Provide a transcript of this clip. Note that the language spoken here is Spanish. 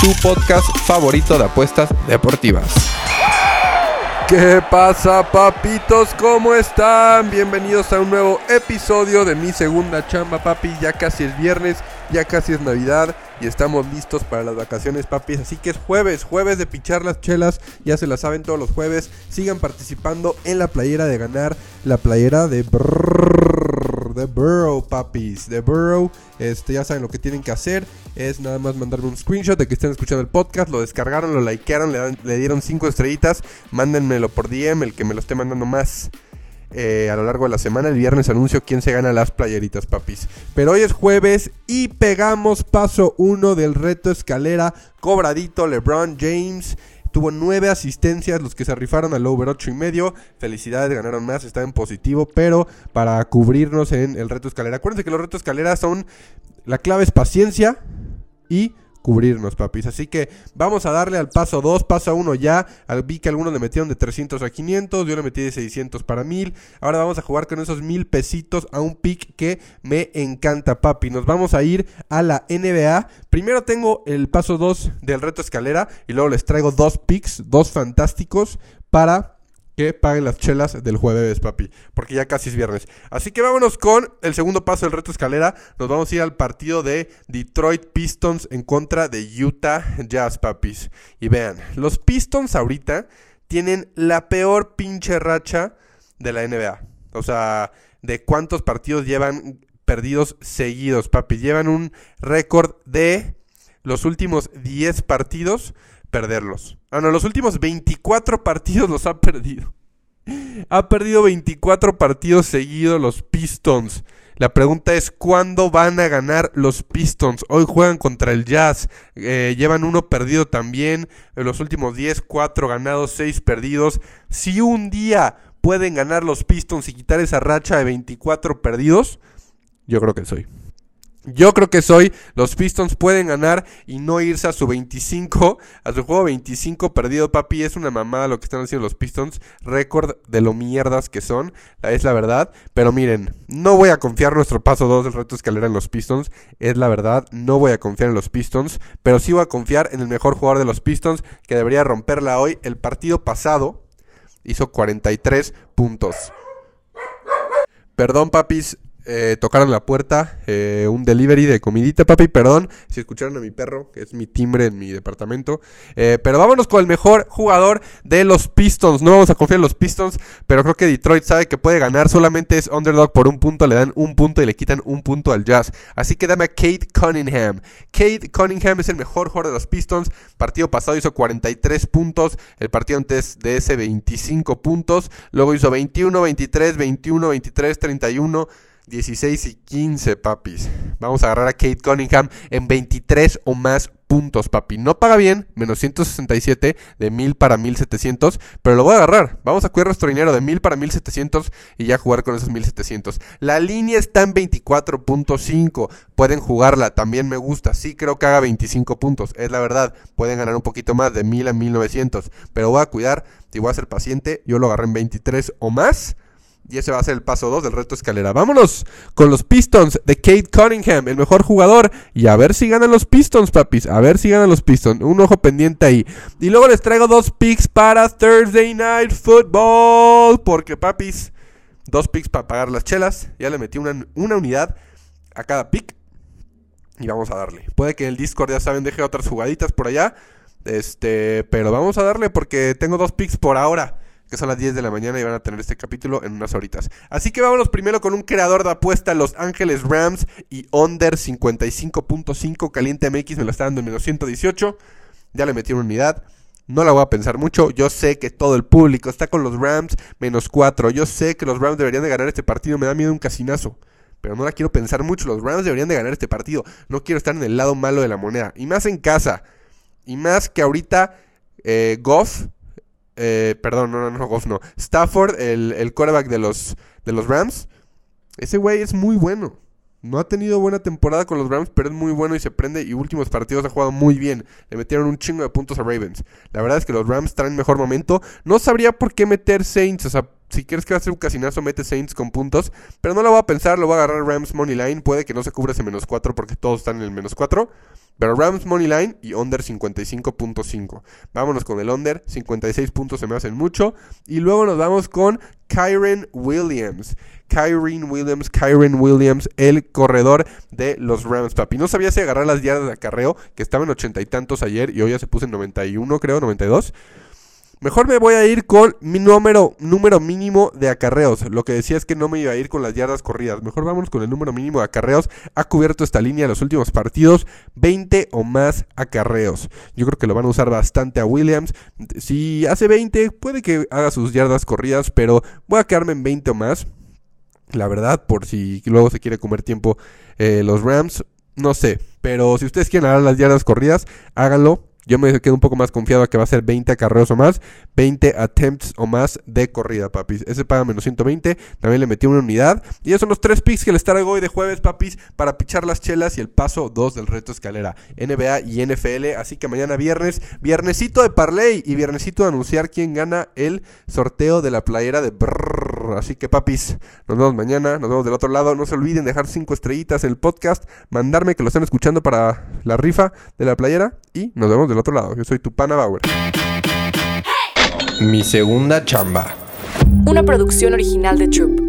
tu podcast favorito de apuestas deportivas. ¿Qué pasa, papitos? ¿Cómo están? Bienvenidos a un nuevo episodio de Mi Segunda Chamba, papi. Ya casi es viernes, ya casi es Navidad y estamos listos para las vacaciones, papis. Así que es jueves, jueves de pichar las chelas. Ya se las saben todos los jueves. Sigan participando en la playera de ganar, la playera de brrrr, de Burrow, papis. De Burrow. Este, ya saben lo que tienen que hacer. Es nada más mandarme un screenshot de que estén escuchando el podcast. Lo descargaron, lo likearon, le dieron 5 estrellitas. Mándenmelo por DM, el que me lo esté mandando más. eh, a lo largo de la semana. El viernes anuncio quién se gana las playeritas, papis. Pero hoy es jueves y pegamos paso 1 del reto escalera. Cobradito LeBron James. Tuvo nueve asistencias, los que se rifaron al over 8 y medio. Felicidades, ganaron más, está en positivo. Pero para cubrirnos en el reto escalera. Acuérdense que los retos escalera son. La clave es paciencia y cubrirnos, papis. Así que vamos a darle al paso 2, paso 1 ya. Vi que algunos le metieron de 300 a 500, yo le metí de 600 para 1000. Ahora vamos a jugar con esos 1000 pesitos a un pick que me encanta, papi. Nos vamos a ir a la NBA. Primero tengo el paso 2 del reto escalera y luego les traigo dos picks, dos fantásticos para que paguen las chelas del jueves, papi. Porque ya casi es viernes. Así que vámonos con el segundo paso del reto escalera. Nos vamos a ir al partido de Detroit Pistons en contra de Utah Jazz, papis. Y vean, los Pistons ahorita tienen la peor pinche racha de la NBA. O sea, de cuántos partidos llevan perdidos seguidos, papi. Llevan un récord de los últimos 10 partidos perderlos. Ah, no, los últimos 24 partidos los ha perdido. Ha perdido 24 partidos seguidos los Pistons. La pregunta es, ¿cuándo van a ganar los Pistons? Hoy juegan contra el Jazz. Eh, llevan uno perdido también. En los últimos 10, 4 ganados, 6 perdidos. Si un día pueden ganar los Pistons y quitar esa racha de 24 perdidos, yo creo que soy. Yo creo que soy. Los Pistons pueden ganar y no irse a su 25. A su juego 25 perdido, papi. Es una mamada lo que están haciendo los Pistons. Récord de lo mierdas que son. Es la verdad. Pero miren, no voy a confiar nuestro paso 2 del reto escalera en los Pistons. Es la verdad. No voy a confiar en los Pistons. Pero sí voy a confiar en el mejor jugador de los Pistons. Que debería romperla hoy. El partido pasado hizo 43 puntos. Perdón, papis. Eh, tocaron la puerta. eh, un delivery de comidita, papi. Perdón si escucharon a mi perro, que es mi timbre en mi departamento. Eh, pero vámonos con el mejor jugador de los Pistons. No vamos a confiar en los Pistons. Pero creo que Detroit sabe que puede ganar. Solamente es underdog por un punto. Le dan un punto y le quitan un punto al Jazz. Así que dame a Kate Cunningham. Kate Cunningham es el mejor jugador de los Pistons. Partido pasado hizo 43 puntos. El partido antes de ese 25 puntos. Luego hizo 21, 23, 21, 23, 31. 16 y 15, papis. Vamos a agarrar a Kate Cunningham en 23 o más puntos, papi. No paga bien, menos 167 de 1000 para 1700, pero lo voy a agarrar. Vamos a cuidar nuestro dinero de 1000 para 1700 y ya jugar con esos 1700. La línea está en 24.5. Pueden jugarla, también me gusta. Sí creo que haga 25 puntos, es la verdad. Pueden ganar un poquito más de 1000 a 1900, pero voy a cuidar y voy a ser paciente. Yo lo agarré en 23 o más. Y ese va a ser el paso 2 del reto escalera. Vámonos con los Pistons de Kate Cunningham, el mejor jugador. Y a ver si ganan los Pistons, papis. A ver si ganan los Pistons. Un ojo pendiente ahí. Y luego les traigo dos picks para Thursday Night Football. Porque, papis, dos picks para pagar las chelas. Ya le metí una, una unidad a cada pick. Y vamos a darle. Puede que en el Discord, ya saben, deje otras jugaditas por allá. Este, pero vamos a darle porque tengo dos picks por ahora que son las 10 de la mañana y van a tener este capítulo en unas horitas. Así que vámonos primero con un creador de apuesta, Los Ángeles Rams y Under 55.5, Caliente MX me lo está dando en menos 118, ya le metí una unidad. No la voy a pensar mucho. Yo sé que todo el público está con los Rams menos 4. Yo sé que los Rams deberían de ganar este partido. Me da miedo un casinazo. Pero no la quiero pensar mucho. Los Rams deberían de ganar este partido. No quiero estar en el lado malo de la moneda. Y más en casa. Y más que ahorita eh, Goff eh, perdón, no, no, no, Goff no. Stafford, el, el quarterback de los, de los Rams. Ese güey es muy bueno. No ha tenido buena temporada con los Rams, pero es muy bueno y se prende. Y últimos partidos ha jugado muy bien. Le metieron un chingo de puntos a Ravens. La verdad es que los Rams traen mejor momento. No sabría por qué meter Saints. O sea, si quieres que va a ser un casinazo, mete Saints con puntos. Pero no lo voy a pensar, lo voy a agarrar Rams Money Line. Puede que no se cubra ese menos 4 porque todos están en el menos 4. Pero Rams Money Line y under 55.5. Vámonos con el under. 56 puntos se me hacen mucho. Y luego nos vamos con Kyren Williams. Kyren Williams, Kyren Williams, el corredor de los Rams, papi. No sabía si agarrar las yardas de acarreo, que estaban en ochenta y tantos ayer y hoy ya se puso en 91, creo, 92. Mejor me voy a ir con mi número, número mínimo de acarreos. Lo que decía es que no me iba a ir con las yardas corridas. Mejor vamos con el número mínimo de acarreos. Ha cubierto esta línea en los últimos partidos. 20 o más acarreos. Yo creo que lo van a usar bastante a Williams. Si hace 20, puede que haga sus yardas corridas, pero voy a quedarme en 20 o más. La verdad, por si luego se quiere comer tiempo eh, los Rams. No sé, pero si ustedes quieren dar las yardas corridas, háganlo. Yo me quedo un poco más confiado a que va a ser 20 acarreos o más, 20 attempts o más de corrida, papis. Ese paga menos 120, también le metí una unidad. Y esos son los tres picks que les traigo hoy de jueves, papis, para pichar las chelas y el paso 2 del reto escalera. NBA y NFL, así que mañana viernes, viernesito de parlay y viernesito de anunciar quién gana el sorteo de la playera de brrr. Así que, papis, nos vemos mañana, nos vemos del otro lado. No se olviden dejar 5 estrellitas en el podcast, mandarme que lo estén escuchando para la rifa de la playera y nos vemos del otro lado. Yo soy tu pana Bauer. Mi segunda chamba. Una producción original de Troop.